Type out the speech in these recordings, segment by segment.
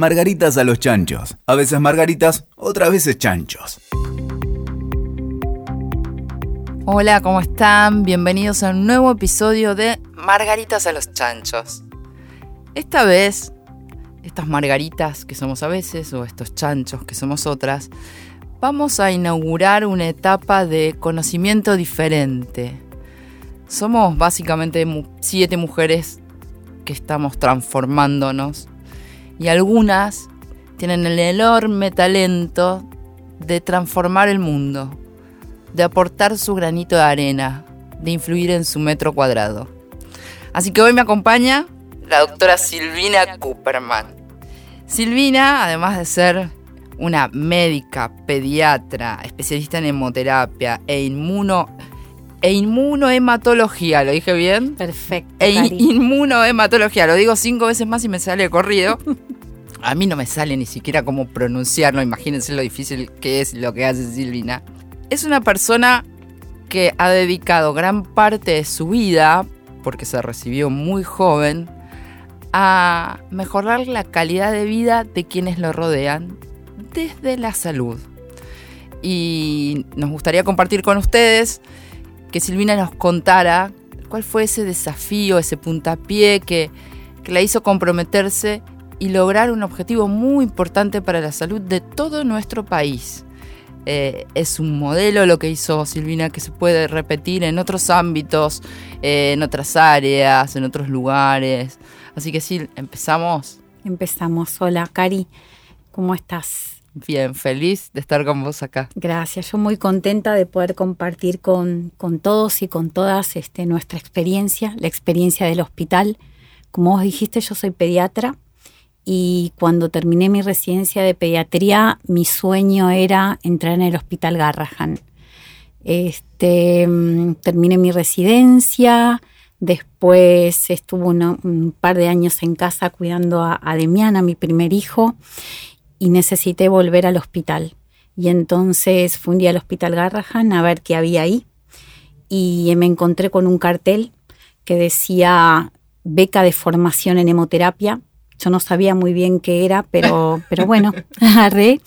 Margaritas a los chanchos. A veces margaritas, otras veces chanchos. Hola, ¿cómo están? Bienvenidos a un nuevo episodio de Margaritas a los chanchos. Esta vez, estas margaritas que somos a veces, o estos chanchos que somos otras, vamos a inaugurar una etapa de conocimiento diferente. Somos básicamente siete mujeres que estamos transformándonos y algunas tienen el enorme talento de transformar el mundo, de aportar su granito de arena, de influir en su metro cuadrado. Así que hoy me acompaña la doctora Silvina Cooperman. Silvina, además de ser una médica, pediatra, especialista en hemoterapia e inmuno e inmunohematología, ¿lo dije bien? Perfecto. E inmunohematología, lo digo cinco veces más y me sale corrido. A mí no me sale ni siquiera cómo pronunciarlo, imagínense lo difícil que es lo que hace Silvina. Es una persona que ha dedicado gran parte de su vida, porque se recibió muy joven, a mejorar la calidad de vida de quienes lo rodean desde la salud. Y nos gustaría compartir con ustedes que Silvina nos contara cuál fue ese desafío, ese puntapié que, que la hizo comprometerse y lograr un objetivo muy importante para la salud de todo nuestro país. Eh, es un modelo lo que hizo Silvina que se puede repetir en otros ámbitos, eh, en otras áreas, en otros lugares. Así que sí, empezamos. Empezamos. Hola, Cari, ¿cómo estás? Bien, feliz de estar con vos acá. Gracias, yo muy contenta de poder compartir con, con todos y con todas este, nuestra experiencia, la experiencia del hospital. Como vos dijiste, yo soy pediatra y cuando terminé mi residencia de pediatría, mi sueño era entrar en el Hospital Garrahan. Este, mm, terminé mi residencia, después estuve un par de años en casa cuidando a, a Demiana, mi primer hijo, y necesité volver al hospital. Y entonces fui un día al hospital Garrahan a ver qué había ahí y me encontré con un cartel que decía beca de formación en hemoterapia. Yo no sabía muy bien qué era, pero, pero bueno, agarré.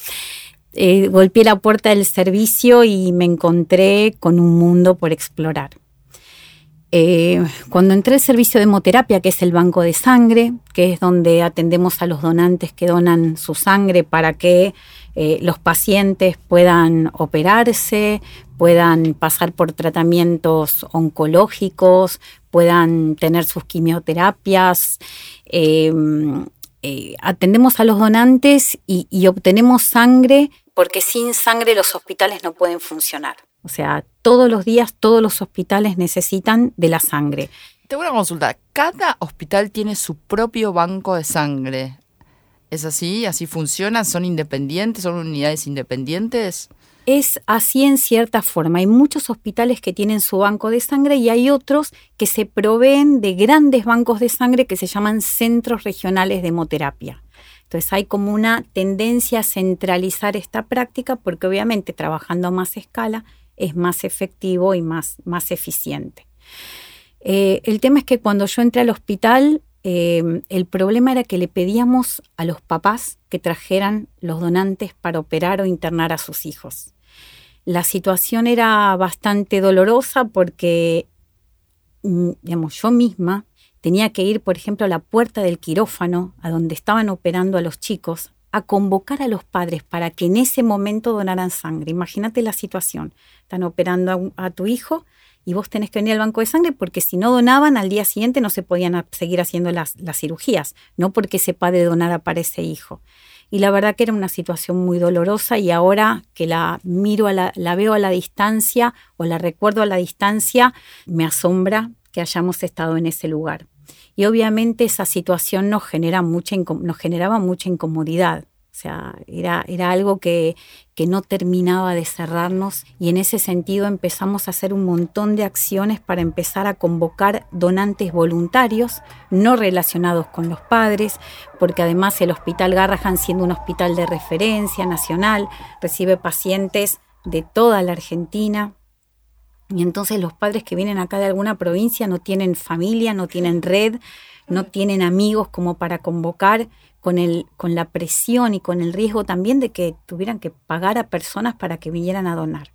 Eh, golpeé la puerta del servicio y me encontré con un mundo por explorar. Eh, cuando entré al servicio de hemoterapia, que es el banco de sangre, que es donde atendemos a los donantes que donan su sangre para que eh, los pacientes puedan operarse, puedan pasar por tratamientos oncológicos, puedan tener sus quimioterapias. Em, eh, atendemos a los donantes y, y obtenemos sangre porque sin sangre los hospitales no pueden funcionar. O sea, todos los días todos los hospitales necesitan de la sangre. Tengo una consulta. Cada hospital tiene su propio banco de sangre. ¿Es así? ¿Así funciona? ¿Son independientes? ¿Son unidades independientes? Es así en cierta forma. Hay muchos hospitales que tienen su banco de sangre y hay otros que se proveen de grandes bancos de sangre que se llaman centros regionales de hemoterapia. Entonces hay como una tendencia a centralizar esta práctica porque obviamente trabajando a más escala es más efectivo y más, más eficiente. Eh, el tema es que cuando yo entré al hospital, eh, el problema era que le pedíamos a los papás que trajeran los donantes para operar o internar a sus hijos. La situación era bastante dolorosa porque, mm, digamos, yo misma tenía que ir, por ejemplo, a la puerta del quirófano, a donde estaban operando a los chicos, a convocar a los padres para que en ese momento donaran sangre. Imagínate la situación. Están operando a, tu hijo y vos tenés que venir al banco de sangre porque si no donaban al día siguiente no se podían seguir haciendo las, cirugías, no porque ese padre donara para ese hijo. Y la verdad que era una situación muy dolorosa y ahora que la miro, a la, la veo a la distancia o la recuerdo a la distancia, me asombra que hayamos estado en ese lugar y obviamente esa situación nos, genera mucha, nos generaba mucha incomodidad. O sea, era, era algo que, que, no terminaba de cerrarnos y en ese sentido empezamos a hacer un montón de acciones para empezar a convocar donantes voluntarios no relacionados con los padres, porque además el Hospital Garrahan, siendo un hospital de referencia nacional, recibe pacientes de toda la Argentina, y entonces los padres que vienen acá de alguna provincia no tienen familia, no tienen red, no tienen amigos como para convocar, con, el, con la presión y con el riesgo también de que tuvieran que pagar a personas para que vinieran a donar.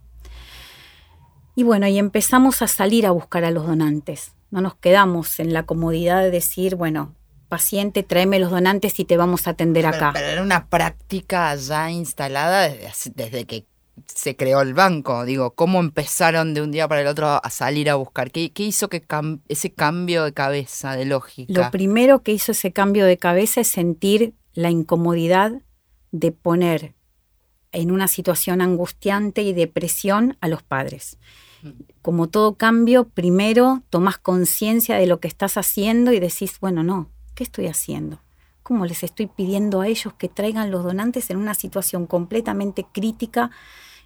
Y bueno, y empezamos a salir a buscar a los donantes. No nos quedamos en la comodidad de decir, bueno, paciente, tráeme los donantes y te vamos a atender acá. Pero, era una práctica ya instalada desde, que se creó el banco. Digo, ¿cómo empezaron de un día para el otro a salir a buscar? ¿Qué, hizo que ese cambio de cabeza, de lógica? Lo primero que hizo ese cambio de cabeza es sentir la incomodidad de poner en una situación angustiante y de presión a los padres. Mm. Como todo cambio, primero tomas conciencia de lo que estás haciendo y decís, bueno, no, ¿Qué estoy haciendo? ¿Cómo les estoy pidiendo a ellos que traigan los donantes en una situación completamente crítica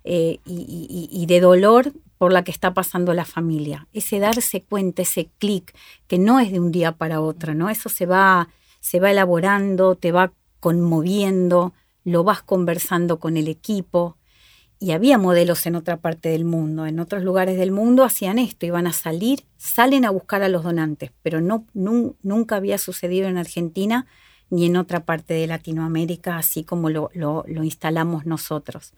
eh, y, de dolor por la que está pasando la familia? Ese darse cuenta, ese clic, que no es de un día para otro, ¿no? Eso se va, se va elaborando, te va conmoviendo, lo vas conversando con el equipo y había modelos en otra parte del mundo, en otros lugares del mundo hacían esto, iban a salir, salen a buscar a los donantes, pero no, nunca había sucedido en Argentina ni en otra parte de Latinoamérica, así como lo, lo instalamos nosotros.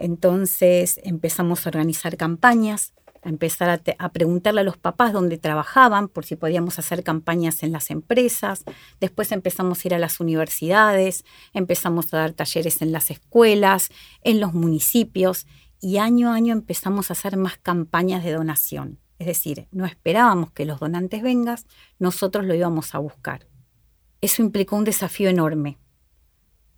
Entonces empezamos a organizar campañas, a empezar a, preguntarle a los papás dónde trabajaban, por si podíamos hacer campañas en las empresas. Después empezamos a ir a las universidades, empezamos a dar talleres en las escuelas, en los municipios y año a año empezamos a hacer más campañas de donación. Es decir, no esperábamos que los donantes vengan, nosotros lo íbamos a buscar. Eso implicó un desafío enorme,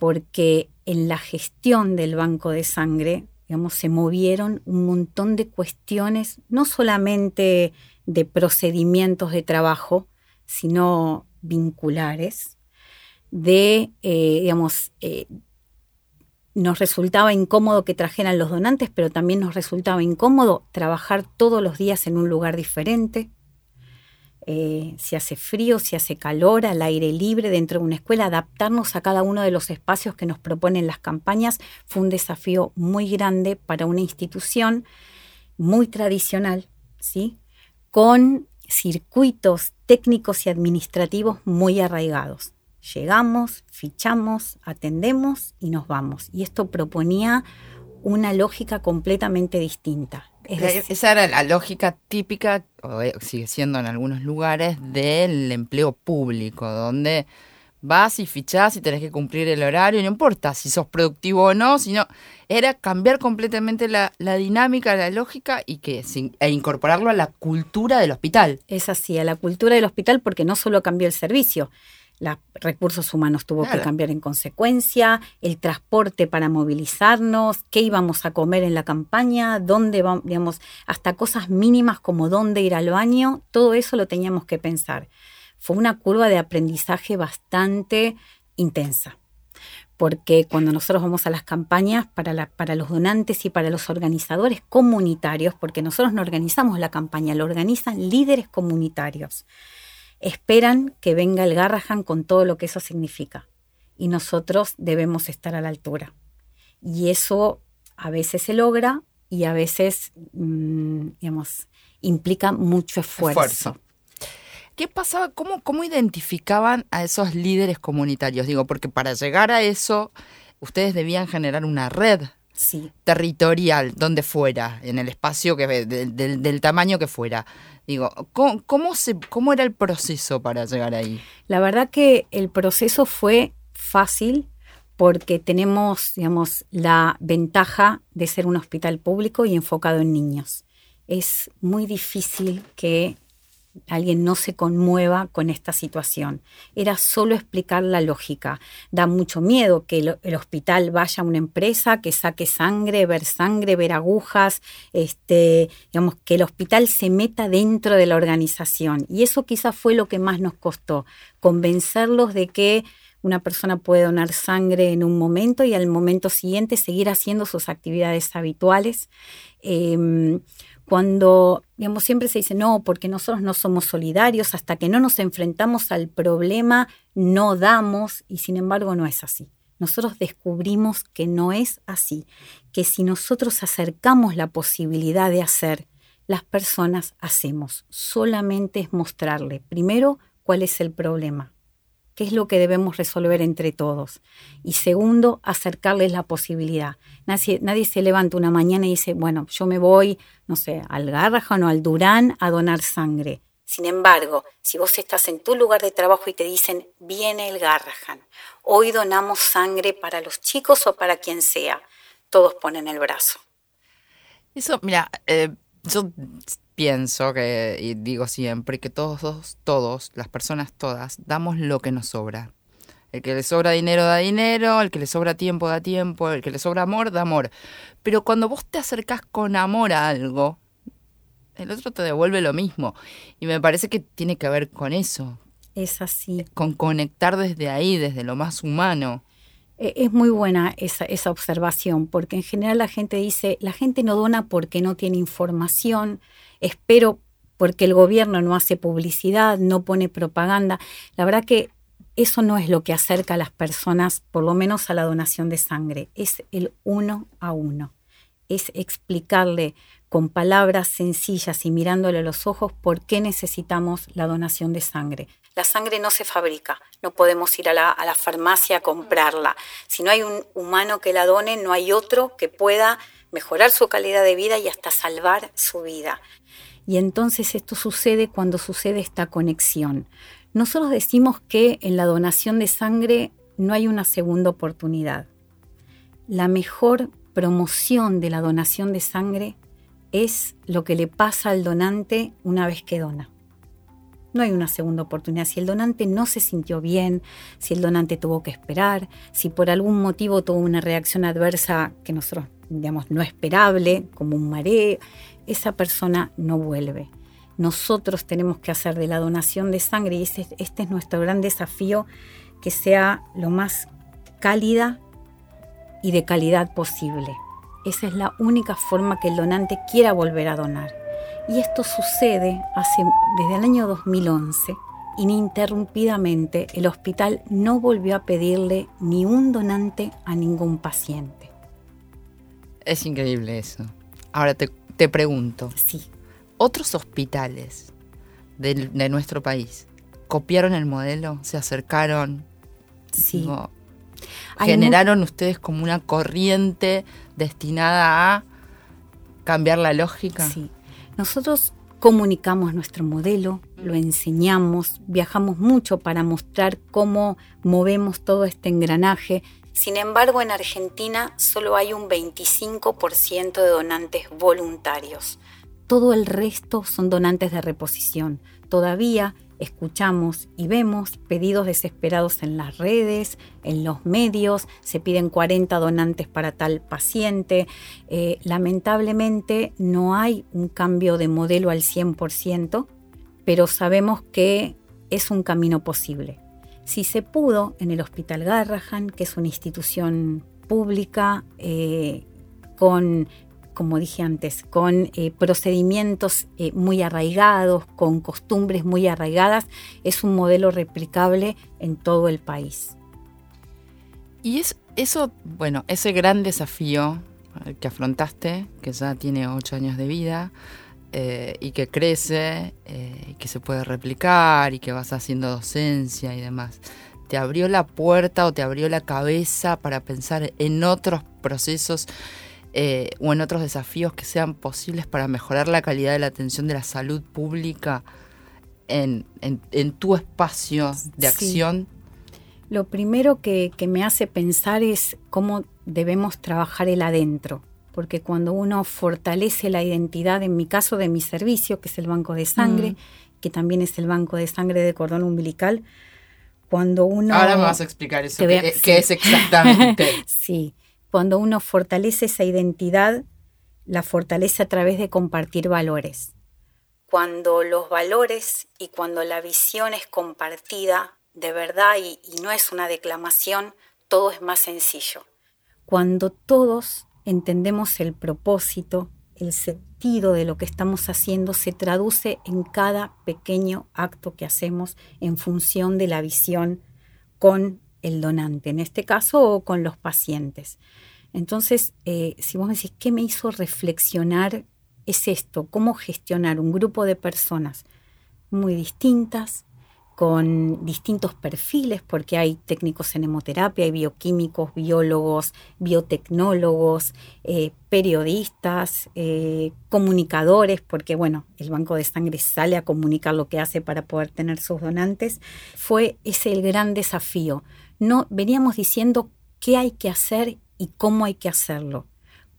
porque en la gestión del banco de sangre se movieron un montón de cuestiones, no solamente de procedimientos de trabajo, sino vinculares, de, eh, digamos, eh, nos resultaba incómodo que trajeran los donantes, pero también nos resultaba incómodo trabajar todos los días en un lugar diferente, eh, si hace frío, si hace calor, al aire libre, dentro de una escuela, adaptarnos a cada uno de los espacios que nos proponen las campañas fue un desafío muy grande para una institución muy tradicional, ¿sí? con circuitos técnicos y administrativos muy arraigados. Llegamos, fichamos, atendemos y nos vamos. Y esto proponía una lógica completamente distinta. Esa era la lógica típica, o eh, sigue siendo en algunos lugares, del empleo público, donde vas y fichás y tenés que cumplir el horario, no importa si sos productivo o no, sino era cambiar completamente la, dinámica, la lógica y que e incorporarlo a la cultura del hospital. Es así, a la cultura del hospital porque no solo cambió el servicio, los recursos humanos tuvo que cambiar en consecuencia, el transporte para movilizarnos, qué íbamos a comer en la campaña, dónde vamos, digamos, hasta cosas mínimas como dónde ir al baño, todo eso lo teníamos que pensar. Fue una curva de aprendizaje bastante intensa porque cuando nosotros vamos a las campañas para, para, los donantes y para los organizadores comunitarios, porque nosotros no organizamos la campaña, lo organizan líderes comunitarios esperan que venga el Garrahan con todo lo que eso significa. Y nosotros debemos estar a la altura. Y eso a veces se logra y a veces, mm, digamos, implica mucho esfuerzo. ¿Qué pasaba? ¿Cómo, ¿Cómo identificaban a esos líderes comunitarios? Digo, porque para llegar a eso, ustedes debían generar una red territorial, donde fuera, en el espacio que del, tamaño que fuera. Digo, ¿cómo, se, ¿cómo era el proceso para llegar ahí? La verdad que el proceso fue fácil porque tenemos, digamos, la ventaja de ser un hospital público y enfocado en niños. Es muy difícil que alguien no se conmueva con esta situación. Era solo explicar la lógica. Da mucho miedo que el, hospital vaya a una empresa que saque sangre, ver sangre, ver agujas, este, digamos, que el hospital se meta dentro de la organización. Y eso quizás fue lo que más nos costó, convencerlos de que una persona puede donar sangre en un momento y al momento siguiente seguir haciendo sus actividades habituales. Em, cuando, digamos, siempre se dice, no, porque nosotros no somos solidarios, hasta que no nos enfrentamos al problema, no damos, y sin embargo no es así. Nosotros descubrimos que no es así, que si nosotros acercamos la posibilidad de hacer, las personas hacemos. Solamente es mostrarle, primero, cuál es el problema. Qué es lo que debemos resolver entre todos. Y segundo, acercarles la posibilidad. Nadie, nadie, se levanta una mañana y dice, bueno, yo me voy, no sé, al Garrahan o al Durán a donar sangre. Sin embargo, si vos estás en tu lugar de trabajo y te dicen, viene el Garrahan, hoy donamos sangre para los chicos o para quien sea, todos ponen el brazo. Eso, mira, eh, yo pienso que, y digo siempre, que todos, todos, las personas todas, damos lo que nos sobra. El que le sobra dinero da dinero, el que le sobra tiempo da tiempo, el que le sobra amor da amor. Pero cuando vos te acercás con amor a algo, el otro te devuelve lo mismo. Y me parece que tiene que ver con eso. Es así. Con conectar desde ahí, desde lo más humano. E, es muy buena esa, esa observación, porque en general la gente dice, la gente no dona porque no tiene información, espero porque el gobierno no hace publicidad, no pone propaganda. La verdad que eso no es lo que acerca a las personas, por lo menos a la donación de sangre, es el uno a uno. Es explicarle con palabras sencillas y mirándole a los ojos por qué necesitamos la donación de sangre. La sangre no se fabrica, no podemos ir a la, a la farmacia a comprarla. Si no hay un humano que la done, no hay otro que pueda mejorar su calidad de vida y hasta salvar su vida. Y entonces esto sucede cuando sucede esta conexión. Nosotros decimos que en la donación de sangre no hay una segunda oportunidad. La mejor promoción de la donación de sangre es lo que le pasa al donante una vez que dona. No hay una segunda oportunidad. Si el donante no se sintió bien, si el donante tuvo que esperar, si por algún motivo tuvo una reacción adversa que nosotros, digamos, no esperable, como un mareo, esa persona no vuelve. Nosotros tenemos que hacer de la donación de sangre, y este, este es nuestro gran desafío, que sea lo más cálida y de calidad posible. Esa es la única forma que el donante quiera volver a donar. Y esto sucede hace, desde el año 2011. Ininterrumpidamente el hospital no volvió a pedirle ni un donante a ningún paciente. Es increíble eso. Ahora te te pregunto. Sí. ¿Otros hospitales de, nuestro país copiaron el modelo? ¿Se acercaron? Sí. ¿Generaron ustedes como una corriente destinada a cambiar la lógica? Sí. Nosotros comunicamos nuestro modelo, lo enseñamos, viajamos mucho para mostrar cómo movemos todo este engranaje sin embargo, en Argentina solo hay un 25% de donantes voluntarios. Todo el resto son donantes de reposición. Todavía escuchamos y vemos pedidos desesperados en las redes, en los medios, se piden 40 donantes para tal paciente. Eh, lamentablemente no hay un cambio de modelo al 100%, pero sabemos que es un camino posible. Si se pudo en el Hospital Garrahan, que es una institución pública eh, con, como dije antes, con eh, procedimientos eh, muy arraigados, con costumbres muy arraigadas, es un modelo replicable en todo el país. Y es, eso, bueno, ese gran desafío que afrontaste, que ya tiene ocho años de vida, eh, y que crece, eh, que se puede replicar y que vas haciendo docencia y demás. ¿Te abrió la puerta o te abrió la cabeza para pensar en otros procesos eh, o en otros desafíos que sean posibles para mejorar la calidad de la atención de la salud pública en, tu espacio de acción? Lo primero que me hace pensar es cómo debemos trabajar el adentro porque cuando uno fortalece la identidad, en mi caso de mi servicio, que es el banco de sangre, mm. que también es el banco de sangre de cordón umbilical, cuando uno... Ahora me vas a explicar eso, qué, es exactamente. sí, cuando uno fortalece esa identidad, la fortalece a través de compartir valores. Cuando los valores y cuando la visión es compartida de verdad y no es una declamación, todo es más sencillo. Cuando todos entendemos el propósito, el sentido de lo que estamos haciendo se traduce en cada pequeño acto que hacemos en función de la visión con el donante, en este caso, o con los pacientes. Entonces, eh, si vos decís, ¿qué me hizo reflexionar? Es esto, cómo gestionar un grupo de personas muy distintas, con distintos perfiles, porque hay técnicos en hemoterapia, hay bioquímicos, biólogos, biotecnólogos, eh, periodistas, eh, comunicadores, porque bueno, el banco de sangre sale a comunicar lo que hace para poder tener sus donantes. Fue ese el gran desafío. No veníamos diciendo qué hay que hacer y cómo hay que hacerlo.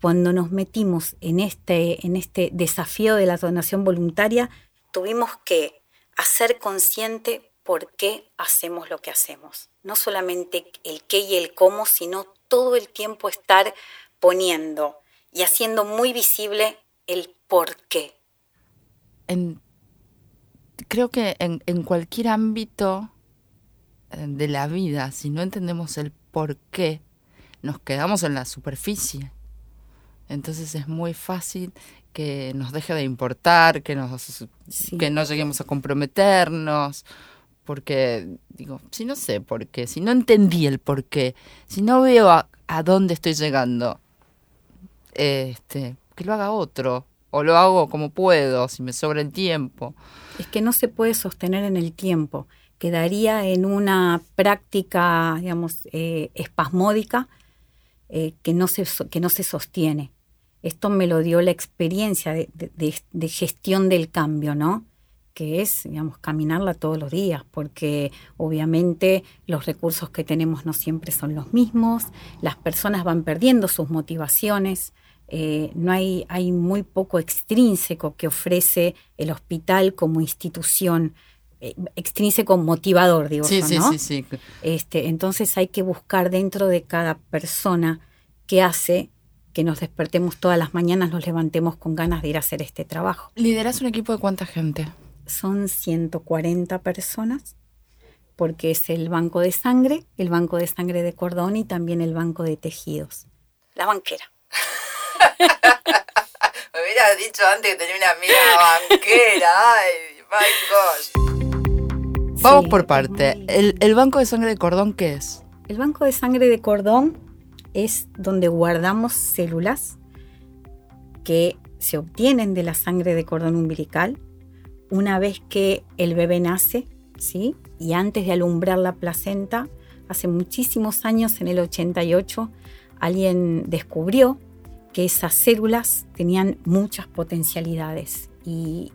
Cuando nos metimos en este, en este desafío de la donación voluntaria, tuvimos que hacer consciente por qué hacemos lo que hacemos. No solamente el qué y el cómo, sino todo el tiempo estar poniendo y haciendo muy visible el por qué. creo que en, cualquier ámbito de la vida, si no entendemos el por qué, nos quedamos en la superficie. Entonces es muy fácil que nos deje de importar, que, nos, que no lleguemos a comprometernos porque digo, si no sé por qué, si no entendí el por qué, si no veo a, dónde estoy llegando, este, que lo haga otro, o lo hago como puedo, si me sobra el tiempo. Es que no se puede sostener en el tiempo, quedaría en una práctica, digamos, eh, espasmódica eh, que, no se, que no se sostiene. Esto me lo dio la experiencia de gestión del cambio, ¿no? que es, digamos, caminarla todos los días, porque obviamente los recursos que tenemos no siempre son los mismos, las personas van perdiendo sus motivaciones, eh, no hay, hay muy poco extrínseco que ofrece el hospital como institución, extrínseco motivador, digo sí, yo, ¿no? Sí, sí, sí. Este, entonces hay que buscar dentro de cada persona qué hace que nos despertemos todas las mañanas, nos levantemos con ganas de ir a hacer este trabajo. ¿Lideras un equipo de cuánta gente? son 140 personas, porque es el banco de sangre, el banco de sangre de cordón y también el banco de tejidos. La banquera. Me hubieras dicho antes que tenía una amiga banquera. Ay, my Vamos por parte. ¿El, ¿El banco de sangre de cordón qué es? El banco de sangre de cordón es donde guardamos células que se obtienen de la sangre de cordón umbilical una vez que el bebé nace, ¿sí? Y antes de alumbrar la placenta, hace muchísimos años, en el 88, alguien descubrió que esas células tenían muchas potencialidades y,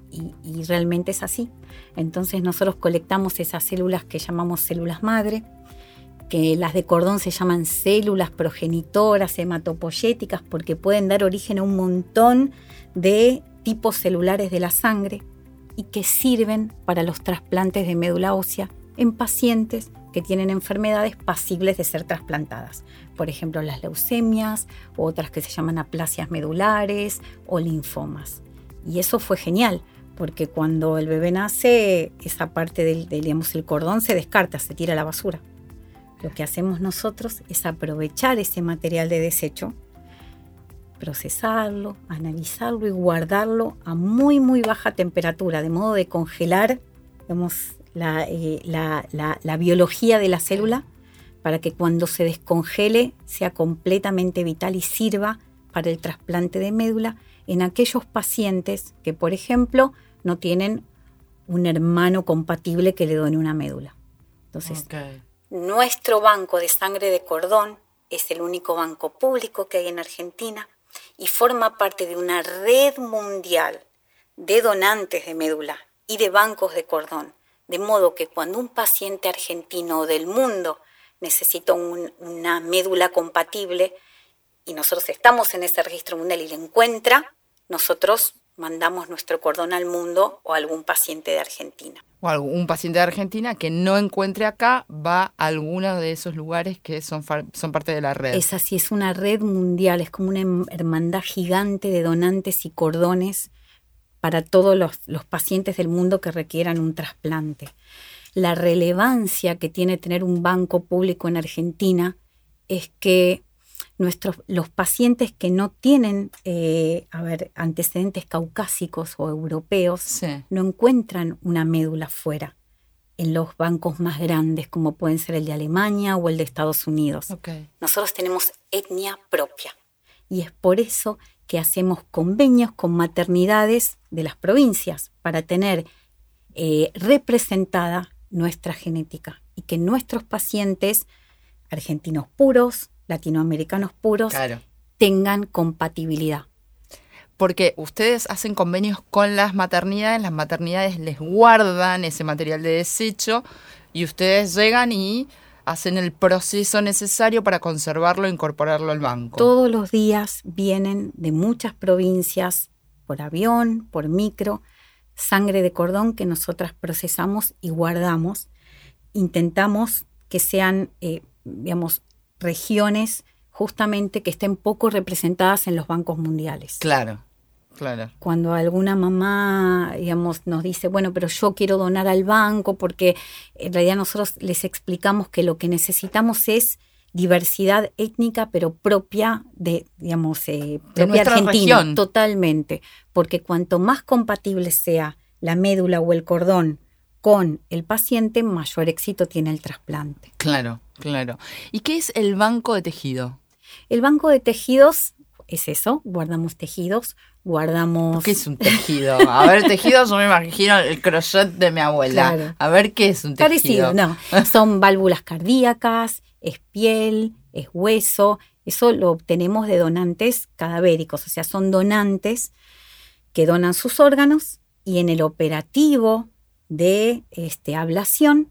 realmente es así. Entonces nosotros colectamos esas células que llamamos células madre, que las de cordón se llaman células progenitoras hematopoyéticas porque pueden dar origen a un montón de tipos celulares de la sangre y que sirven para los trasplantes de médula ósea en pacientes que tienen enfermedades pasibles de ser trasplantadas. Por ejemplo, las leucemias, otras que se llaman aplasias medulares o linfomas. Y eso fue genial, porque cuando el bebé nace, esa parte del, digamos, el cordón se descarta, se tira a la basura. Lo que hacemos nosotros es aprovechar ese material de desecho procesarlo, analizarlo y guardarlo a muy, muy baja temperatura, de modo de congelar eh, la, biología de la célula para que cuando se descongele sea completamente vital y sirva para el trasplante de médula en aquellos pacientes que, por ejemplo, no tienen un hermano compatible que le done una médula. Entonces, nuestro banco de sangre de cordón es el único banco público que hay en Argentina y forma parte de una red mundial de donantes de médula y de bancos de cordón. De modo que cuando un paciente argentino del mundo necesita una médula compatible y nosotros estamos en ese registro mundial y le encuentra, nosotros mandamos nuestro cordón al mundo o a algún paciente de Argentina. O algún paciente de Argentina que no encuentre acá va a alguno de esos lugares que son, son parte de la red. Es así, es una red mundial, es como una hermandad gigante de donantes y cordones para todos los, los pacientes del mundo que requieran un trasplante. La relevancia que tiene tener un banco público en Argentina es que nuestros, los pacientes que no tienen eh, a ver, antecedentes caucásicos o europeos no encuentran una médula fuera en los bancos más grandes como pueden ser el de Alemania o el de Estados Unidos. Nosotros tenemos etnia propia y es por eso que hacemos convenios con maternidades de las provincias para tener eh, representada nuestra genética y que nuestros pacientes, argentinos puros, latinoamericanos puros, Claro. tengan compatibilidad. Porque ustedes hacen convenios con las maternidades, las maternidades les guardan ese material de desecho y ustedes llegan y hacen el proceso necesario para conservarlo e incorporarlo al banco. Todos los días vienen de muchas provincias por avión, por micro, sangre de cordón que nosotras procesamos y guardamos. Intentamos que sean, eh, digamos, regiones justamente que estén poco representadas en los bancos mundiales. Claro, claro. Cuando alguna mamá, digamos, nos dice, bueno, pero yo quiero donar al banco porque en realidad nosotros les explicamos que lo que necesitamos es diversidad étnica, pero propia de, digamos, eh, propia argentina, región. totalmente. Porque cuanto más compatible sea la médula o el cordón con el paciente, mayor éxito tiene el trasplante. Claro, claro. ¿Y qué es el banco de tejido? El banco de tejidos es eso, guardamos tejidos, guardamos... ¿Qué es un tejido? A ver, tejido, yo me imagino el crochet de mi abuela. Claro. A ver, ¿qué es un tejido? Parecido, no. Son válvulas cardíacas, es piel, es hueso. Eso lo obtenemos de donantes cadavéricos, o sea, son donantes que donan sus órganos y en el operativo de este, ablación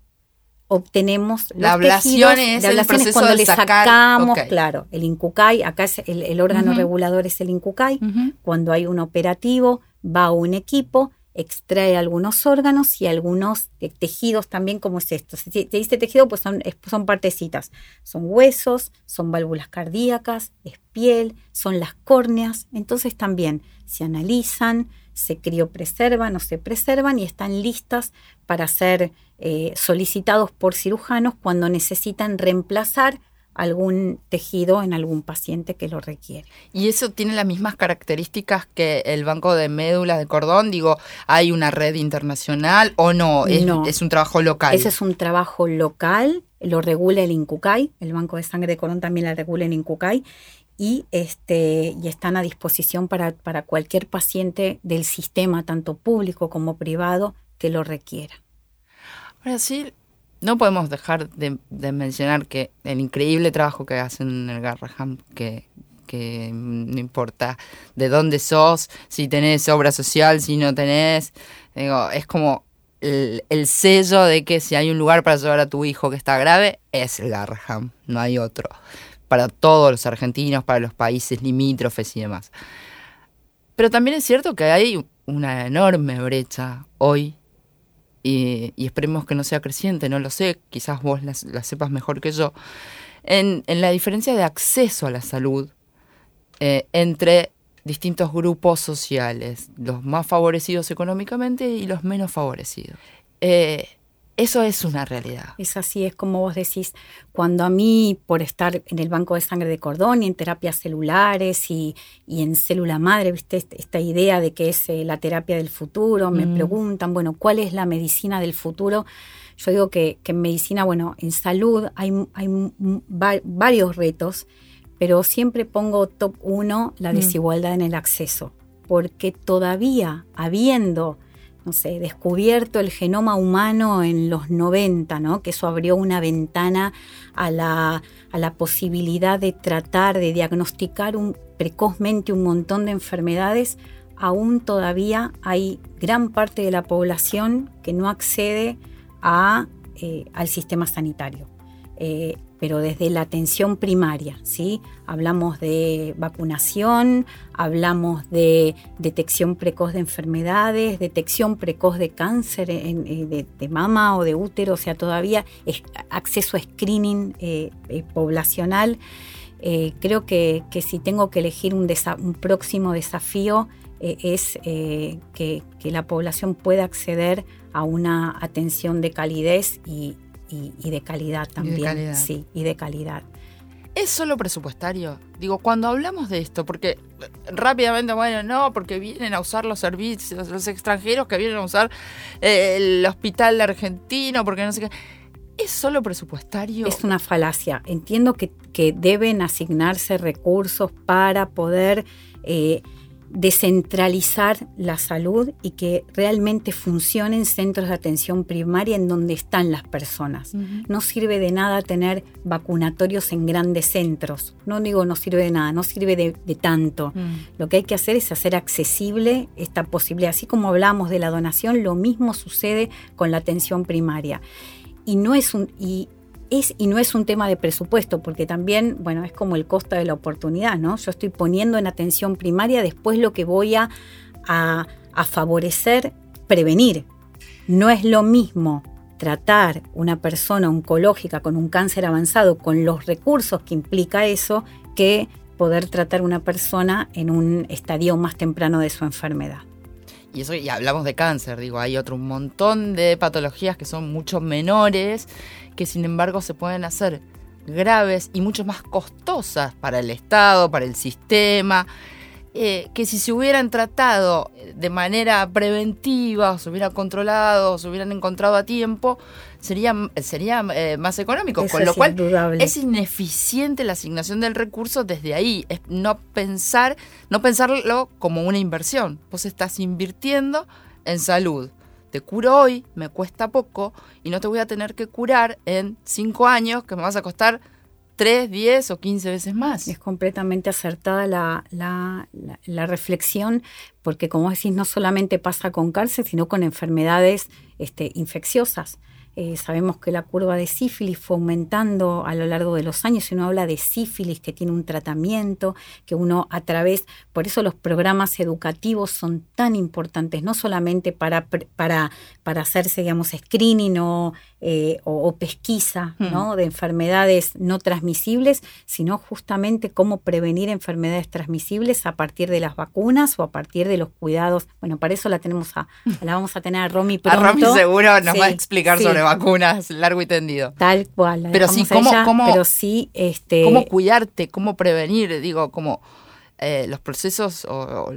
obtenemos La ablación es de el proceso cuando de le sacar- sacamos, claro, el incucay, acá es el, el órgano regulador es el incucay. Cuando hay un operativo, va un equipo, extrae algunos órganos y algunos te- tejidos también, como es esto. Si te te dice tejido, pues son, son partecitas. Son huesos, son válvulas cardíacas, es piel, son las córneas. Entonces también se analizan, se criopreservan o se preservan y están listas para ser eh, solicitados por cirujanos cuando necesitan reemplazar algún tejido en algún paciente que lo requiere. ¿Y eso tiene las mismas características que el banco de médulas de cordón? Digo, ¿hay una red internacional o no? Es, No. es un trabajo local. Ese es un trabajo local, lo regula el INCUCAI, el Banco de Sangre de Colón también la regula el INCUCAI, y, este, y están a disposición para, para cualquier paciente del sistema, tanto público como privado, que lo requiera. Ahora sí, no podemos dejar de, mencionar que el increíble trabajo que hacen en el Garraham, que, que no importa de dónde sos, si tenés obra social, si no tenés, es como el, el sello de que si hay un lugar para llevar a tu hijo que está grave, es el Garraham, no hay otro. Para todos los argentinos, para los países limítrofes y demás. Pero también es cierto que hay una enorme brecha hoy y, esperemos que no sea creciente, no lo sé, quizás vos la, sepas mejor que yo, en, en la diferencia de acceso a la salud eh, entre distintos grupos sociales, los más favorecidos económicamente y los menos favorecidos. Eh, eso es una realidad. Es así, es como vos decís, cuando a mí, por estar en el banco de sangre de cordón y en terapias celulares y, y en célula madre, viste Este- esta idea de que es eh, la terapia del futuro, me Mm. preguntan, bueno, ¿cuál es la medicina del futuro? Yo digo que, que en medicina, bueno, en salud hay, hay va- varios retos, pero siempre pongo top uno la Mm. desigualdad en el acceso, porque todavía habiendo no sé, descubierto el genoma humano en los 90, ¿no? Que eso abrió una ventana a la, a la posibilidad de tratar, de diagnosticar precozmente un montón de enfermedades. Aún todavía hay gran parte de la población que no accede a, eh, al sistema sanitario. Eh, pero desde la atención primaria, ¿sí? Hablamos de vacunación, hablamos de detección precoz de enfermedades, detección precoz de cáncer en- de, mama o de útero, o sea, todavía es acceso a screening eh, eh, poblacional. Eh, creo que, que si tengo que elegir un, próximo desafío eh, es eh, que, que la población pueda acceder a una atención de calidez y, y- y de calidad también. calidad. Sí, y de calidad. ¿Es solo presupuestario? Digo, cuando hablamos de esto, porque eh, rápidamente, bueno, no, porque vienen a usar los servicios, los extranjeros que vienen a usar eh, el hospital argentino, porque no sé qué. ¿Es solo presupuestario? Es una falacia. Entiendo que, que deben asignarse recursos para poder eh, descentralizar la salud y que realmente funcionen centros de atención primaria en donde están las personas. No sirve de nada tener vacunatorios en grandes centros. No digo no sirve de nada, no sirve de, tanto. Mm. Lo que hay que hacer es hacer accesible esta posibilidad. Así como hablamos de la donación, lo mismo sucede con la atención primaria. Y no es un, y es y no es un tema de presupuesto, porque también, bueno, es como el costo de la oportunidad, ¿no? Yo estoy poniendo en atención primaria después lo que voy a, a, favorecer, prevenir. No es lo mismo tratar una persona oncológica con un cáncer avanzado con los recursos que implica eso que poder tratar una persona en un estadio más temprano de su enfermedad. Y eso, y hablamos de cáncer, digo, hay otro montón de patologías que son mucho menores que sin embargo se pueden hacer graves y mucho más costosas para el Estado, para el sistema, eh, que si se hubieran tratado de manera preventiva, o se hubiera controlado, o se hubieran encontrado a tiempo, sería, sería eh, más económico. con lo cual es ineficiente la asignación del recurso desde ahí. Es no pensar, no pensarlo como una inversión. Vos estás invirtiendo en salud te curo hoy, me cuesta poco y no te voy a tener que curar en cinco años que me vas a costar 3, 10 o 15 veces más. Es completamente acertada la, la, reflexión, porque como decís, no solamente pasa con cáncer, sino con enfermedades este, infecciosas. Eh, sabemos que la curva de sífilis fue aumentando a lo largo de los años y uno habla de sífilis que tiene un tratamiento, que uno a través, por eso los programas educativos son tan importantes, no solamente para, para, para hacerse, digamos, screening o, eh, pesquisa ¿no? de enfermedades no transmisibles, sino justamente cómo prevenir enfermedades transmisibles a partir de las vacunas o a partir de los cuidados. Bueno, para eso la tenemos a, la vamos a tener a Romy pronto. A Romy seguro nos va a explicar sobre vacunas, largo y tendido. Tal cual. pero sí, ¿cómo, cómo, pero sí, este... cómo cuidarte, cómo prevenir, digo, como eh, los procesos o,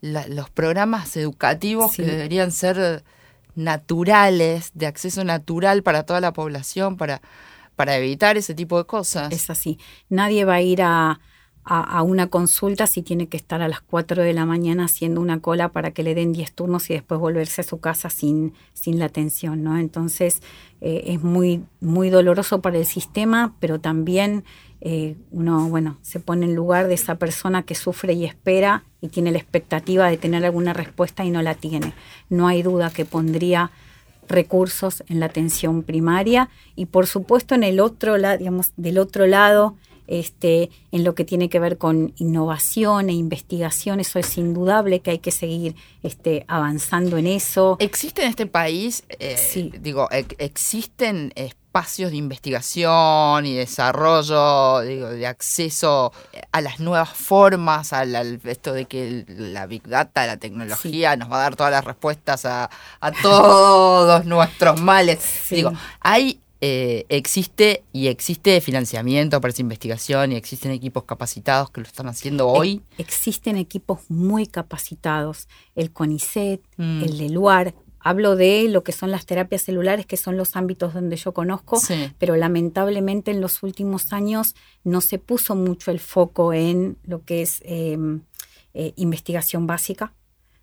los programas educativos que deberían ser naturales, de acceso natural para toda la población, para, para evitar ese tipo de cosas. Es así. Nadie va a ir a a, una consulta si tiene que estar a las 4 de la mañana haciendo una cola para que le den 10 turnos y después volverse a su casa sin, sin la atención, ¿no? Entonces eh, es muy, muy doloroso para el sistema, pero también eh, uno, bueno, se pone en lugar de esa persona que sufre y espera y tiene la expectativa de tener alguna respuesta y no la tiene. No hay duda que pondría recursos en la atención primaria y por supuesto en el otro lado, digamos, del otro lado, este, en lo que tiene que ver con innovación e investigación, eso es indudable que hay que seguir este, avanzando en eso. ¿Existe en este país, eh, digo, existen espacios de investigación y desarrollo, digo, de acceso a las nuevas formas, al, esto de que la Big Data, la tecnología nos va a dar todas las respuestas a, todos nuestros males? Digo, hay eh, existe y existe financiamiento para esa investigación y existen equipos capacitados que lo están haciendo hoy. existen equipos muy capacitados, el CONICET, mm. el LELUAR. Hablo de lo que son las terapias celulares, que son los ámbitos donde yo conozco, pero lamentablemente en los últimos años no se puso mucho el foco en lo que es em, eh, investigación básica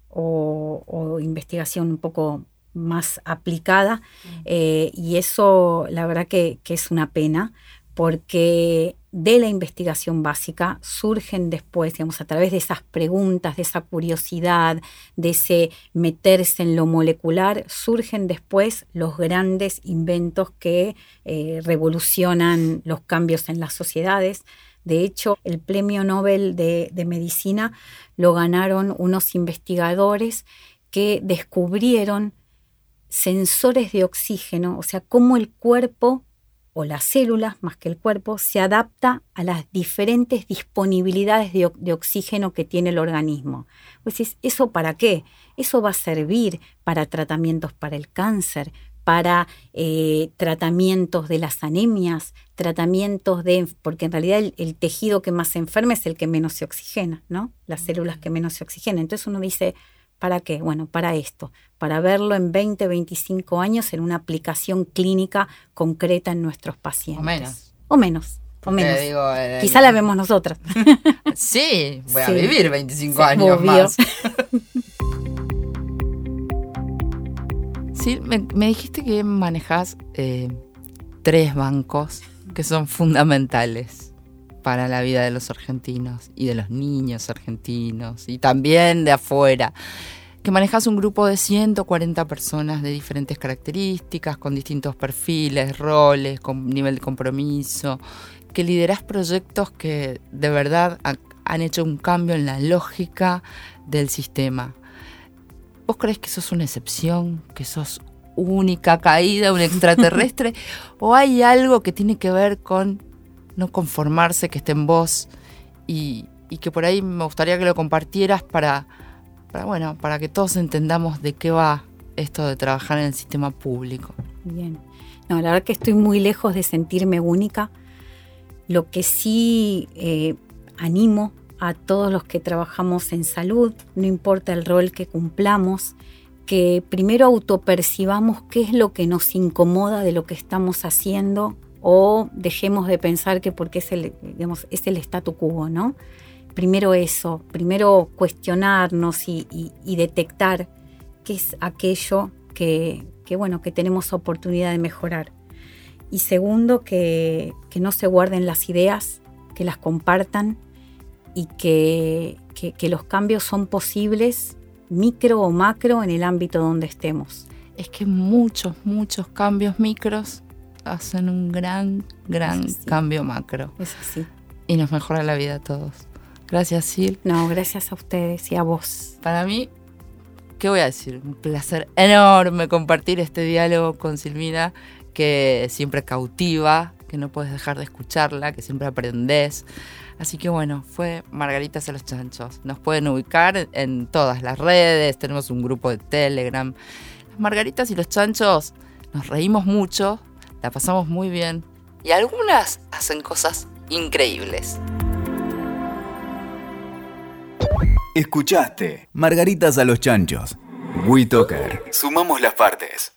o, o investigación un poco más aplicada eh, y eso la verdad que, es una pena porque de la investigación básica surgen después, digamos, a través de esas preguntas, de esa curiosidad, de ese meterse en lo molecular, surgen después los grandes inventos que eh, revolucionan los cambios en las sociedades. De hecho, el premio Nobel de Medicina lo ganaron unos investigadores que descubrieron sensores de oxígeno, o sea, cómo el cuerpo o las células, más que el cuerpo, se adapta a las diferentes disponibilidades de, oxígeno que tiene el organismo. Pues ¿eso para qué? Eso va a servir para tratamientos para el cáncer, para eh, tratamientos de las anemias, tratamientos de, porque en realidad el, el, tejido que más se enferma es el que menos se oxigena, ¿no? Las células que menos se oxigenan. Entonces uno dice, ¿Para qué? Bueno, para esto, para verlo en 20, 25 años en una aplicación clínica concreta en nuestros pacientes. O menos. O menos. O menos. Quizá la vemos nosotras. Sí, voy a vivir 25 Sí, años obvio. más. Sí, me, me dijiste que manejas eh, tres bancos que son fundamentales para la vida de los argentinos y de los niños argentinos y también de afuera. Que manejas un grupo de 140 personas de diferentes características, con distintos perfiles, roles, con nivel de compromiso, que liderás proyectos que de verdad ha- han hecho un cambio en la lógica del sistema. ¿Vos crees que sos una excepción? ¿Que sos única caída, un extraterrestre? ¿O hay algo que tiene que ver con no conformarse, que esté en vos? Y, y que por ahí me gustaría que lo compartieras para, para, bueno, para que todos entendamos de qué va esto de trabajar en el sistema público. Bien. No, la verdad que estoy muy lejos de sentirme única. Lo que sí eh, animo a todos los que trabajamos en salud, no importa el rol que cumplamos, que primero autopercibamos qué es lo que nos incomoda de lo que estamos haciendo o dejemos de pensar que porque es el, digamos, es el statu quo, ¿no? Primero eso, primero cuestionarnos y, y- y detectar qué es aquello que, que, bueno, que tenemos oportunidad de mejorar. Y segundo, que, que no se guarden las ideas, que las compartan y que, que- que los cambios son posibles, micro o macro, en el ámbito donde estemos. Es que muchos, muchos cambios micros hacen un gran, gran cambio macro Es así. y nos mejora la vida a todos. Gracias, Sil. No, gracias a ustedes y a vos. Para mí, ¿qué voy a decir? Un placer enorme compartir este diálogo con Silvina, que siempre cautiva, que no puedes dejar de escucharla, que siempre aprendes. Así que bueno, fue Margaritas a los Chanchos. Nos pueden ubicar en todas las redes, tenemos un grupo de Telegram. Las Margaritas y los Chanchos nos reímos mucho, la pasamos muy bien y algunas hacen cosas increíbles. Escuchaste Margaritas a los Chanchos. WeToker. Sumamos las partes.